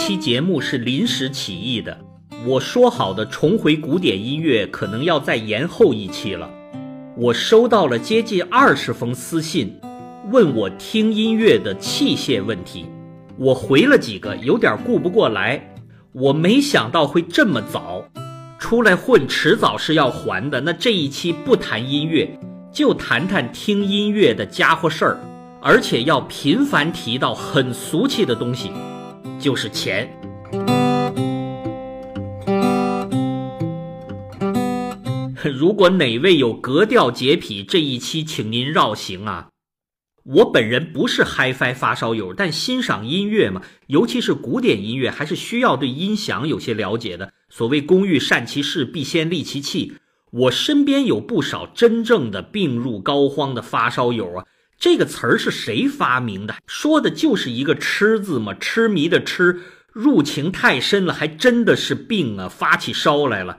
期节目是临时起意的，我说好的重回古典音乐可能要再延后一期了。我收到了接近二十封私信，问我听音乐的器械问题，我回了几个，有点顾不过来。我没想到会这么早，出来混迟早是要还的。那这一期不谈音乐，就谈谈听音乐的家伙事儿，而且要频繁提到很俗气的东西。就是钱。如果哪位有格调洁癖，这一期请您绕行啊！我本人不是 HiFi 发烧友，但欣赏音乐嘛，尤其是古典音乐，还是需要对音响有些了解的。所谓“工欲善其事，必先利其器”，我身边有不少真正的病入膏肓的发烧友啊。这个词儿是谁发明的？说的就是一个“痴”字嘛，痴迷的“痴”，入情太深了，还真的是病啊，发起烧来了。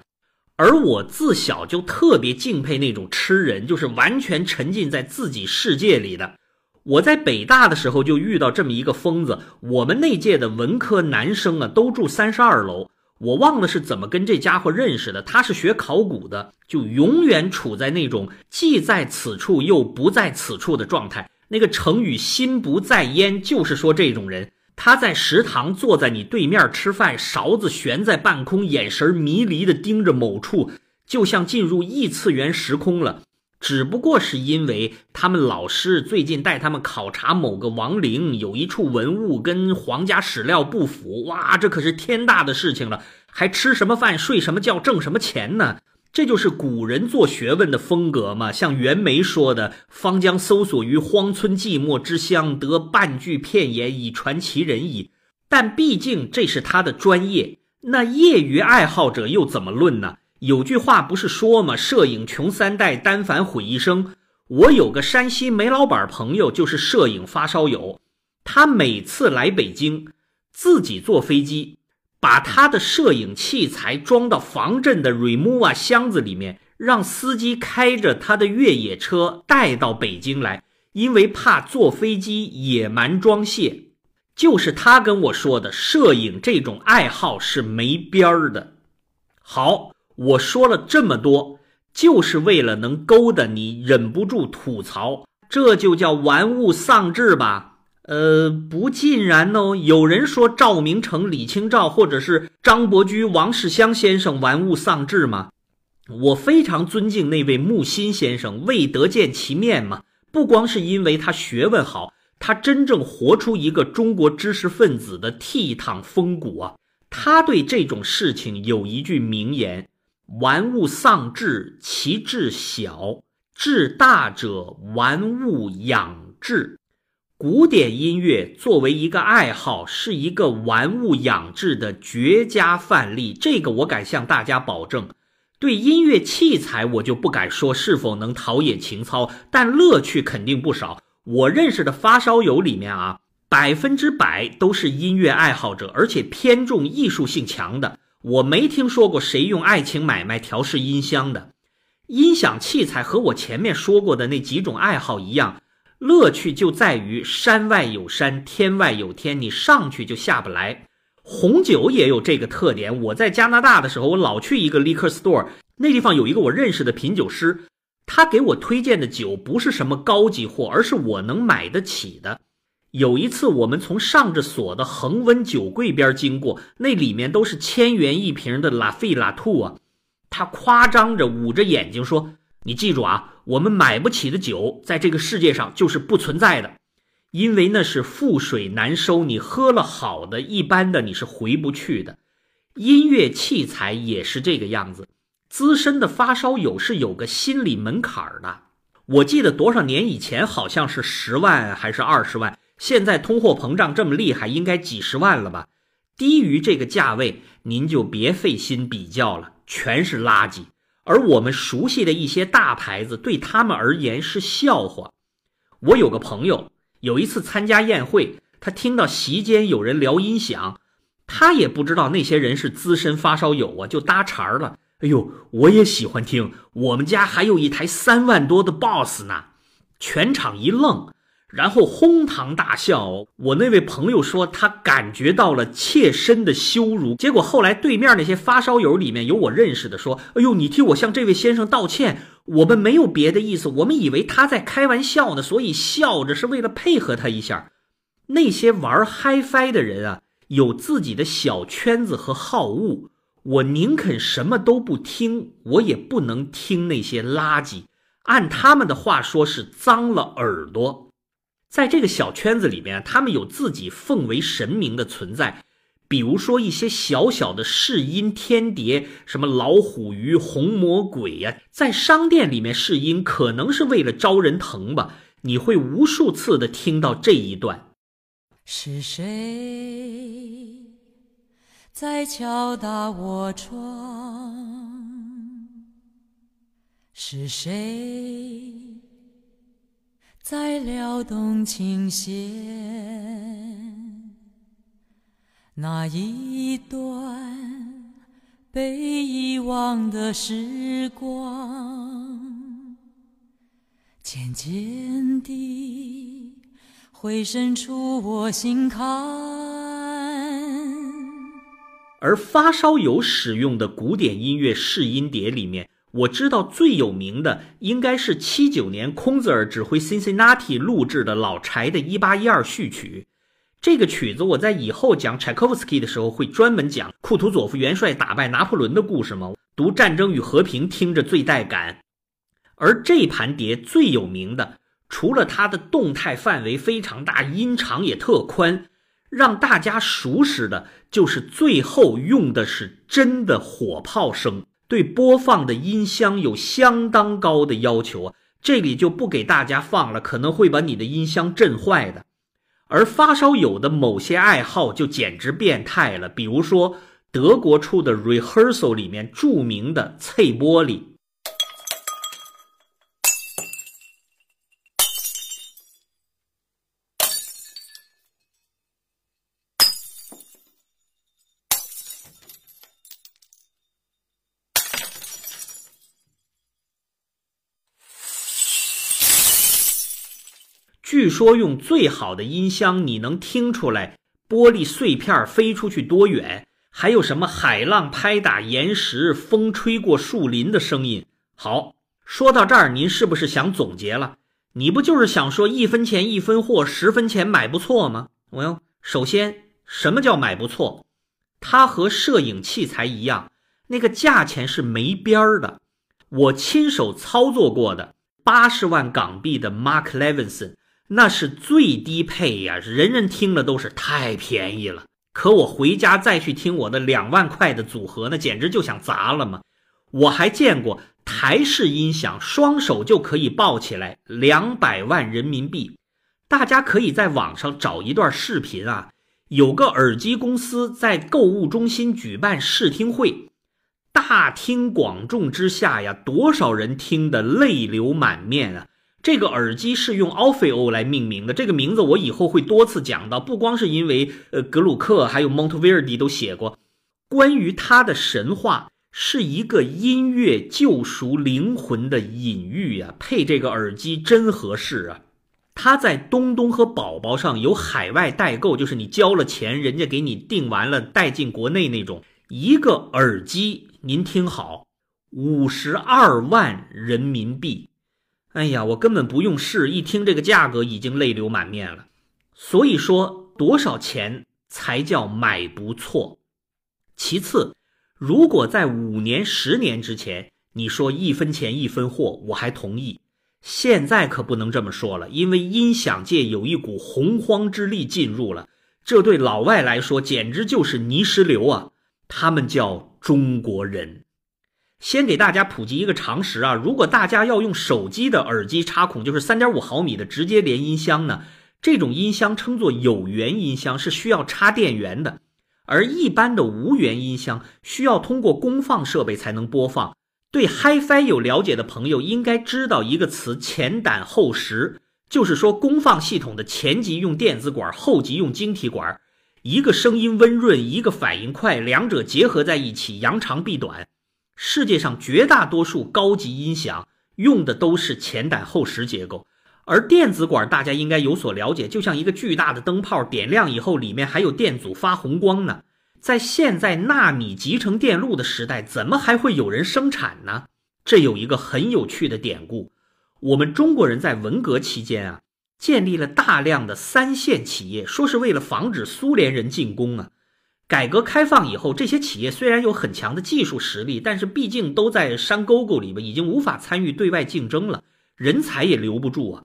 而我自小就特别敬佩那种痴人，就是完全沉浸在自己世界里的。我在北大的时候就遇到这么一个疯子，我们那届的文科男生啊，都住三十二楼。我忘了是怎么跟这家伙认识的。他是学考古的，就永远处在那种既在此处又不在此处的状态。那个成语“心不在焉”就是说这种人。他在食堂坐在你对面吃饭，勺子悬在半空，眼神迷离的盯着某处，就像进入异次元时空了。只不过是因为他们老师最近带他们考察某个亡灵，有一处文物跟皇家史料不符，哇，这可是天大的事情了，还吃什么饭、睡什么觉、挣什么钱呢？这就是古人做学问的风格嘛。像袁枚说的：“方将搜索于荒村寂寞之乡，得半句片言以传其人矣。”但毕竟这是他的专业，那业余爱好者又怎么论呢？有句话不是说吗？摄影穷三代，单反毁一生。我有个山西煤老板朋友，就是摄影发烧友。他每次来北京，自己坐飞机，把他的摄影器材装到防震的 Remova 箱子里面，让司机开着他的越野车带到北京来，因为怕坐飞机野蛮装卸。就是他跟我说的，摄影这种爱好是没边儿的。好。我说了这么多，就是为了能勾得你忍不住吐槽，这就叫玩物丧志吧？呃，不尽然哦。有人说赵明诚、李清照，或者是张伯驹、王世襄先生玩物丧志吗？我非常尊敬那位木心先生，未得见其面嘛。不光是因为他学问好，他真正活出一个中国知识分子的倜傥风骨啊。他对这种事情有一句名言。玩物丧志，其志小；志大者，玩物养志。古典音乐作为一个爱好，是一个玩物养志的绝佳范例。这个我敢向大家保证。对音乐器材，我就不敢说是否能陶冶情操，但乐趣肯定不少。我认识的发烧友里面啊，百分之百都是音乐爱好者，而且偏重艺术性强的。我没听说过谁用爱情买卖调试音箱的，音响器材和我前面说过的那几种爱好一样，乐趣就在于山外有山，天外有天，你上去就下不来。红酒也有这个特点。我在加拿大的时候，我老去一个 liquor store，那地方有一个我认识的品酒师，他给我推荐的酒不是什么高级货，而是我能买得起的。有一次，我们从上着锁的恒温酒柜边经过，那里面都是千元一瓶的拉菲拉兔啊。他夸张着捂着眼睛说：“你记住啊，我们买不起的酒，在这个世界上就是不存在的，因为那是覆水难收。你喝了好的，一般的你是回不去的。音乐器材也是这个样子，资深的发烧友是有个心理门槛的。我记得多少年以前，好像是十万还是二十万。”现在通货膨胀这么厉害，应该几十万了吧？低于这个价位，您就别费心比较了，全是垃圾。而我们熟悉的一些大牌子，对他们而言是笑话。我有个朋友，有一次参加宴会，他听到席间有人聊音响，他也不知道那些人是资深发烧友啊，就搭茬了。哎呦，我也喜欢听，我们家还有一台三万多的 BOSS 呢。全场一愣。然后哄堂大笑。我那位朋友说他感觉到了切身的羞辱。结果后来对面那些发烧友里面有我认识的说：“哎呦，你替我向这位先生道歉，我们没有别的意思，我们以为他在开玩笑呢，所以笑着是为了配合他一下。”那些玩 HiFi 的人啊，有自己的小圈子和好恶。我宁肯什么都不听，我也不能听那些垃圾。按他们的话说，是脏了耳朵。在这个小圈子里面，他们有自己奉为神明的存在，比如说一些小小的试音天碟，什么老虎鱼、红魔鬼呀，在商店里面试音，可能是为了招人疼吧。你会无数次的听到这一段。是谁？在敲打我窗，是谁在撩动琴弦？那一段被遗忘的时光，渐渐地回渗出我心坎。而发烧友使用的古典音乐试音碟里面，我知道最有名的应该是七九年空泽尔指挥 Cincinnati 录制的老柴的一八一二序曲。这个曲子我在以后讲柴可夫斯基的时候会专门讲库图佐夫元帅打败拿破仑的故事吗？读《战争与和平》听着最带感。而这盘碟最有名的，除了它的动态范围非常大，音长也特宽。让大家熟识的就是最后用的是真的火炮声，对播放的音箱有相当高的要求啊！这里就不给大家放了，可能会把你的音箱震坏的。而发烧友的某些爱好就简直变态了，比如说德国出的 Rehearsal 里面著名的脆玻璃。据说用最好的音箱，你能听出来玻璃碎片飞出去多远，还有什么海浪拍打岩石、风吹过树林的声音。好，说到这儿，您是不是想总结了？你不就是想说一分钱一分货，十分钱买不错吗？我哟，首先，什么叫买不错？它和摄影器材一样，那个价钱是没边儿的。我亲手操作过的八十万港币的 Mark Levinson。那是最低配呀，人人听了都是太便宜了。可我回家再去听我的两万块的组合，那简直就想砸了嘛！我还见过台式音响，双手就可以抱起来，两百万人民币。大家可以在网上找一段视频啊，有个耳机公司在购物中心举办试听会，大庭广众之下呀，多少人听得泪流满面啊！这个耳机是用 o f i o 来命名的，这个名字我以后会多次讲到。不光是因为呃格鲁克，还有蒙特威尔迪都写过关于他的神话，是一个音乐救赎灵魂的隐喻呀。配这个耳机真合适啊！它在东东和宝宝上有海外代购，就是你交了钱，人家给你订完了带进国内那种。一个耳机，您听好，五十二万人民币。哎呀，我根本不用试，一听这个价格已经泪流满面了。所以说，多少钱才叫买不错？其次，如果在五年、十年之前，你说一分钱一分货，我还同意。现在可不能这么说了，因为音响界有一股洪荒之力进入了，这对老外来说简直就是泥石流啊！他们叫中国人。先给大家普及一个常识啊，如果大家要用手机的耳机插孔，就是三点五毫米的直接连音箱呢，这种音箱称作有源音箱，是需要插电源的；而一般的无源音箱需要通过功放设备才能播放。对 HiFi 有了解的朋友应该知道一个词“前胆后实”，就是说功放系统的前级用电子管，后级用晶体管，一个声音温润，一个反应快，两者结合在一起，扬长避短。世界上绝大多数高级音响用的都是前胆后实结构，而电子管大家应该有所了解，就像一个巨大的灯泡，点亮以后里面还有电阻发红光呢。在现在纳米集成电路的时代，怎么还会有人生产呢？这有一个很有趣的典故，我们中国人在文革期间啊，建立了大量的三线企业，说是为了防止苏联人进攻啊。改革开放以后，这些企业虽然有很强的技术实力，但是毕竟都在山沟沟里边，已经无法参与对外竞争了，人才也留不住啊。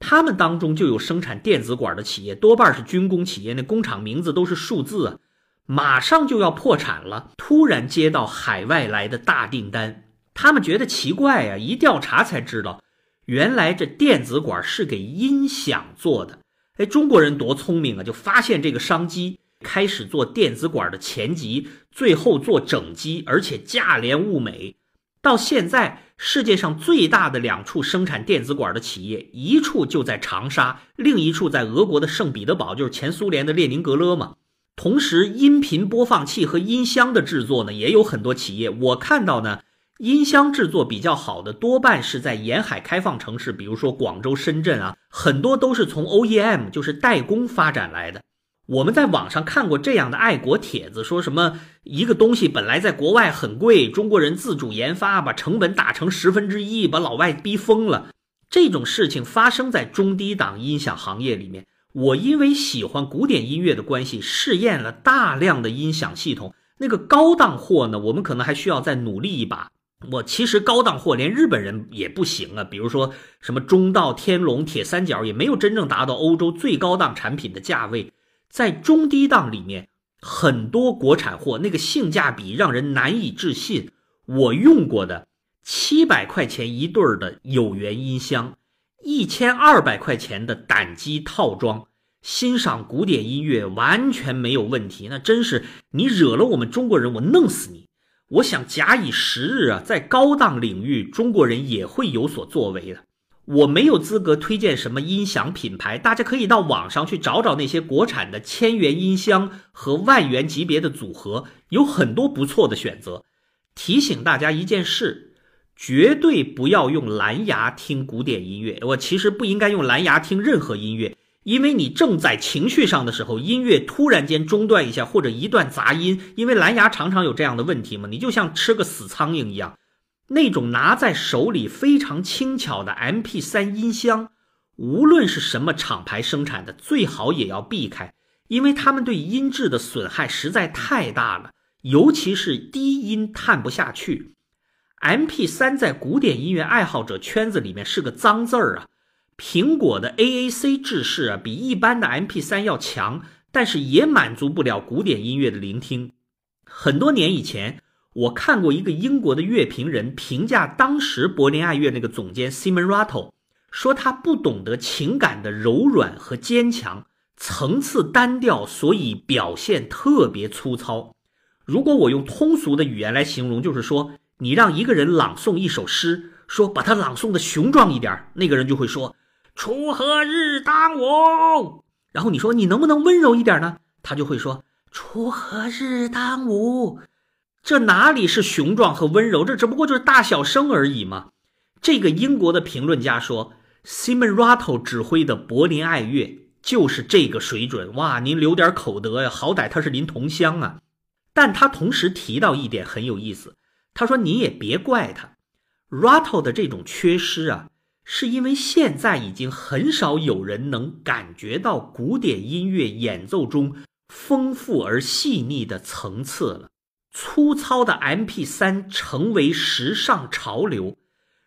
他们当中就有生产电子管的企业，多半是军工企业，那工厂名字都是数字啊，马上就要破产了。突然接到海外来的大订单，他们觉得奇怪呀，一调查才知道，原来这电子管是给音响做的。哎，中国人多聪明啊，就发现这个商机，开始做电子管的前级，最后做整机，而且价廉物美。到现在，世界上最大的两处生产电子管的企业，一处就在长沙，另一处在俄国的圣彼得堡，就是前苏联的列宁格勒嘛。同时，音频播放器和音箱的制作呢，也有很多企业。我看到呢，音箱制作比较好的，多半是在沿海开放城市，比如说广州、深圳啊，很多都是从 OEM，就是代工发展来的。我们在网上看过这样的爱国帖子，说什么一个东西本来在国外很贵，中国人自主研发，把成本打成十分之一，把老外逼疯了。这种事情发生在中低档音响行业里面。我因为喜欢古典音乐的关系，试验了大量的音响系统。那个高档货呢，我们可能还需要再努力一把。我其实高档货连日本人也不行啊，比如说什么中道、天龙、铁三角，也没有真正达到欧洲最高档产品的价位。在中低档里面，很多国产货那个性价比让人难以置信。我用过的七百块钱一对儿的有源音箱，一千二百块钱的胆机套装，欣赏古典音乐完全没有问题。那真是你惹了我们中国人，我弄死你！我想假以时日啊，在高档领域，中国人也会有所作为的。我没有资格推荐什么音响品牌，大家可以到网上去找找那些国产的千元音箱和万元级别的组合，有很多不错的选择。提醒大家一件事，绝对不要用蓝牙听古典音乐。我其实不应该用蓝牙听任何音乐，因为你正在情绪上的时候，音乐突然间中断一下或者一段杂音，因为蓝牙常常有这样的问题嘛，你就像吃个死苍蝇一样。那种拿在手里非常轻巧的 MP3 音箱，无论是什么厂牌生产的，最好也要避开，因为它们对音质的损害实在太大了，尤其是低音探不下去。MP3 在古典音乐爱好者圈子里面是个脏字儿啊。苹果的 AAC 制式啊，比一般的 MP3 要强，但是也满足不了古典音乐的聆听。很多年以前。我看过一个英国的乐评人评价当时柏林爱乐那个总监 Simon Rattle，说他不懂得情感的柔软和坚强，层次单调，所以表现特别粗糙。如果我用通俗的语言来形容，就是说你让一个人朗诵一首诗，说把它朗诵的雄壮一点，那个人就会说“锄禾日当午”。然后你说你能不能温柔一点呢？他就会说“锄禾日当午”。这哪里是雄壮和温柔？这只不过就是大小声而已嘛。这个英国的评论家说，Simon Rattle 指挥的柏林爱乐就是这个水准。哇，您留点口德呀，好歹他是您同乡啊。但他同时提到一点很有意思，他说你也别怪他，Rattle 的这种缺失啊，是因为现在已经很少有人能感觉到古典音乐演奏中丰富而细腻的层次了。粗糙的 MP3 成为时尚潮流，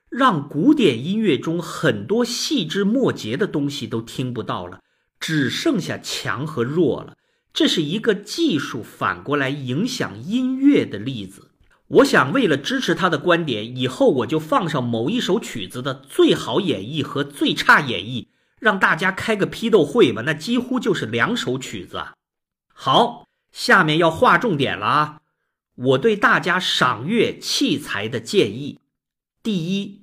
让古典音乐中很多细枝末节的东西都听不到了，只剩下强和弱了。这是一个技术反过来影响音乐的例子。我想，为了支持他的观点，以后我就放上某一首曲子的最好演绎和最差演绎，让大家开个批斗会吧。那几乎就是两首曲子。好，下面要划重点了啊。我对大家赏月器材的建议：第一，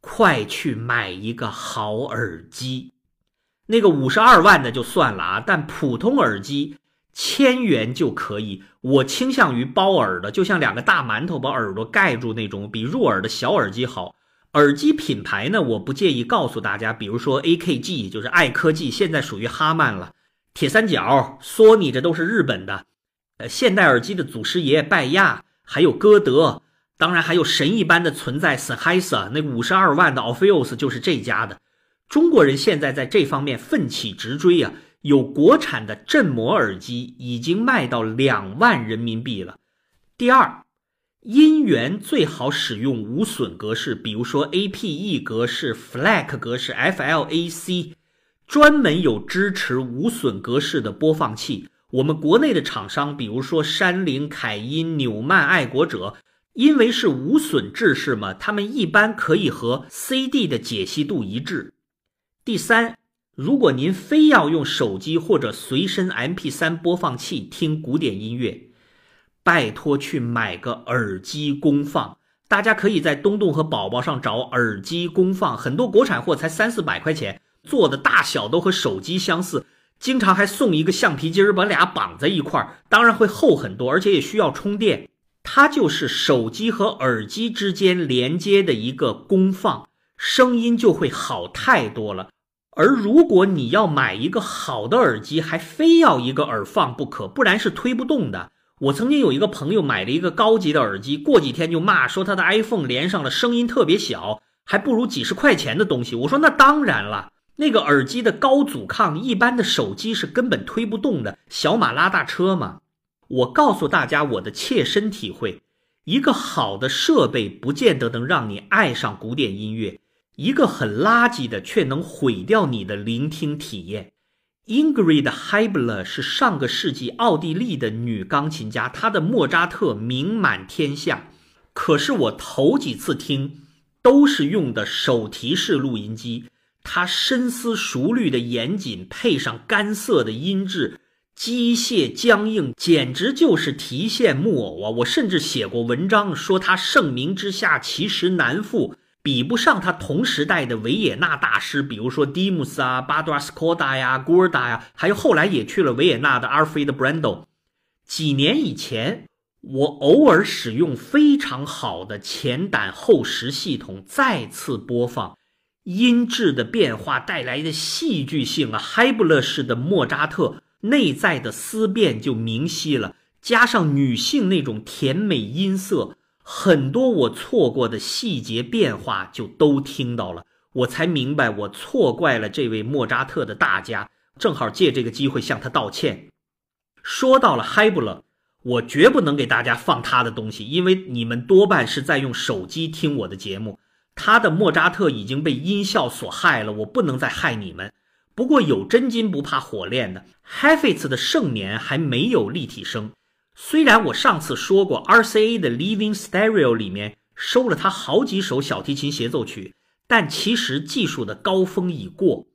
快去买一个好耳机。那个五十二万的就算了啊，但普通耳机千元就可以。我倾向于包耳的，就像两个大馒头把耳朵盖住那种，比入耳的小耳机好。耳机品牌呢，我不介意告诉大家，比如说 AKG 就是爱科技，现在属于哈曼了。铁三角、索尼这都是日本的。呃，现代耳机的祖师爷拜亚，还有歌德，当然还有神一般的存在 Sennheiser，那五十二万的 Orpheus 就是这家的。中国人现在在这方面奋起直追啊，有国产的振膜耳机已经卖到两万人民币了。第二。音源最好使用无损格式，比如说 APE 格式、FLAC 格式、FLAC，专门有支持无损格式的播放器。我们国内的厂商，比如说山林、凯音、纽曼、爱国者，因为是无损制式嘛，他们一般可以和 CD 的解析度一致。第三，如果您非要用手机或者随身 MP3 播放器听古典音乐。拜托去买个耳机功放，大家可以在东东和宝宝上找耳机功放，很多国产货才三四百块钱，做的大小都和手机相似，经常还送一个橡皮筋，把俩绑在一块儿，当然会厚很多，而且也需要充电。它就是手机和耳机之间连接的一个功放，声音就会好太多了。而如果你要买一个好的耳机，还非要一个耳放不可，不然是推不动的。我曾经有一个朋友买了一个高级的耳机，过几天就骂说他的 iPhone 连上了声音特别小，还不如几十块钱的东西。我说那当然了，那个耳机的高阻抗，一般的手机是根本推不动的，小马拉大车嘛。我告诉大家我的切身体会，一个好的设备不见得能让你爱上古典音乐，一个很垃圾的却能毁掉你的聆听体验。Ingrid Haibler 是上个世纪奥地利的女钢琴家，她的莫扎特名满天下。可是我头几次听，都是用的手提式录音机。他深思熟虑的严谨，配上干涩的音质，机械僵硬，简直就是提线木偶啊！我甚至写过文章说他盛名之下其实难副。比不上他同时代的维也纳大师，比如说蒂姆斯啊、巴多斯科达呀、古尔达呀，还有后来也去了维也纳的阿尔菲的布兰多。几年以前，我偶尔使用非常好的前胆后实系统再次播放，音质的变化带来的戏剧性啊，海布勒式的莫扎特内在的思辨就明晰了，加上女性那种甜美音色。很多我错过的细节变化就都听到了，我才明白我错怪了这位莫扎特的大家，正好借这个机会向他道歉。说到了海布勒，我绝不能给大家放他的东西，因为你们多半是在用手机听我的节目。他的莫扎特已经被音效所害了，我不能再害你们。不过有真金不怕火炼的，Heifetz 的盛年还没有立体声。虽然我上次说过，RCA 的 Living Stereo 里面收了他好几首小提琴协奏曲，但其实技术的高峰已过。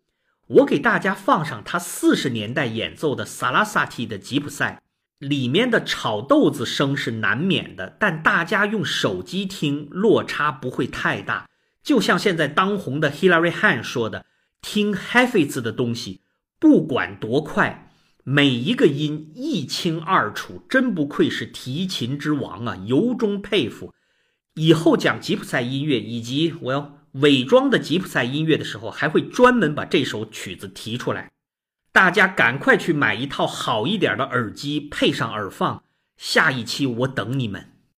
我给大家放上他四十年代演奏的萨拉萨蒂的吉普赛，里面的炒豆子声是难免的，但大家用手机听落差不会太大。就像现在当红的 Hillary Han 说的：“听 Heifetz 的东西，不管多快。”每一个音一清二楚，真不愧是提琴之王啊！由衷佩服。以后讲吉普赛音乐以及我要伪装的吉普赛音乐的时候，还会专门把这首曲子提出来。大家赶快去买一套好一点的耳机，配上耳放。下一期我等你们。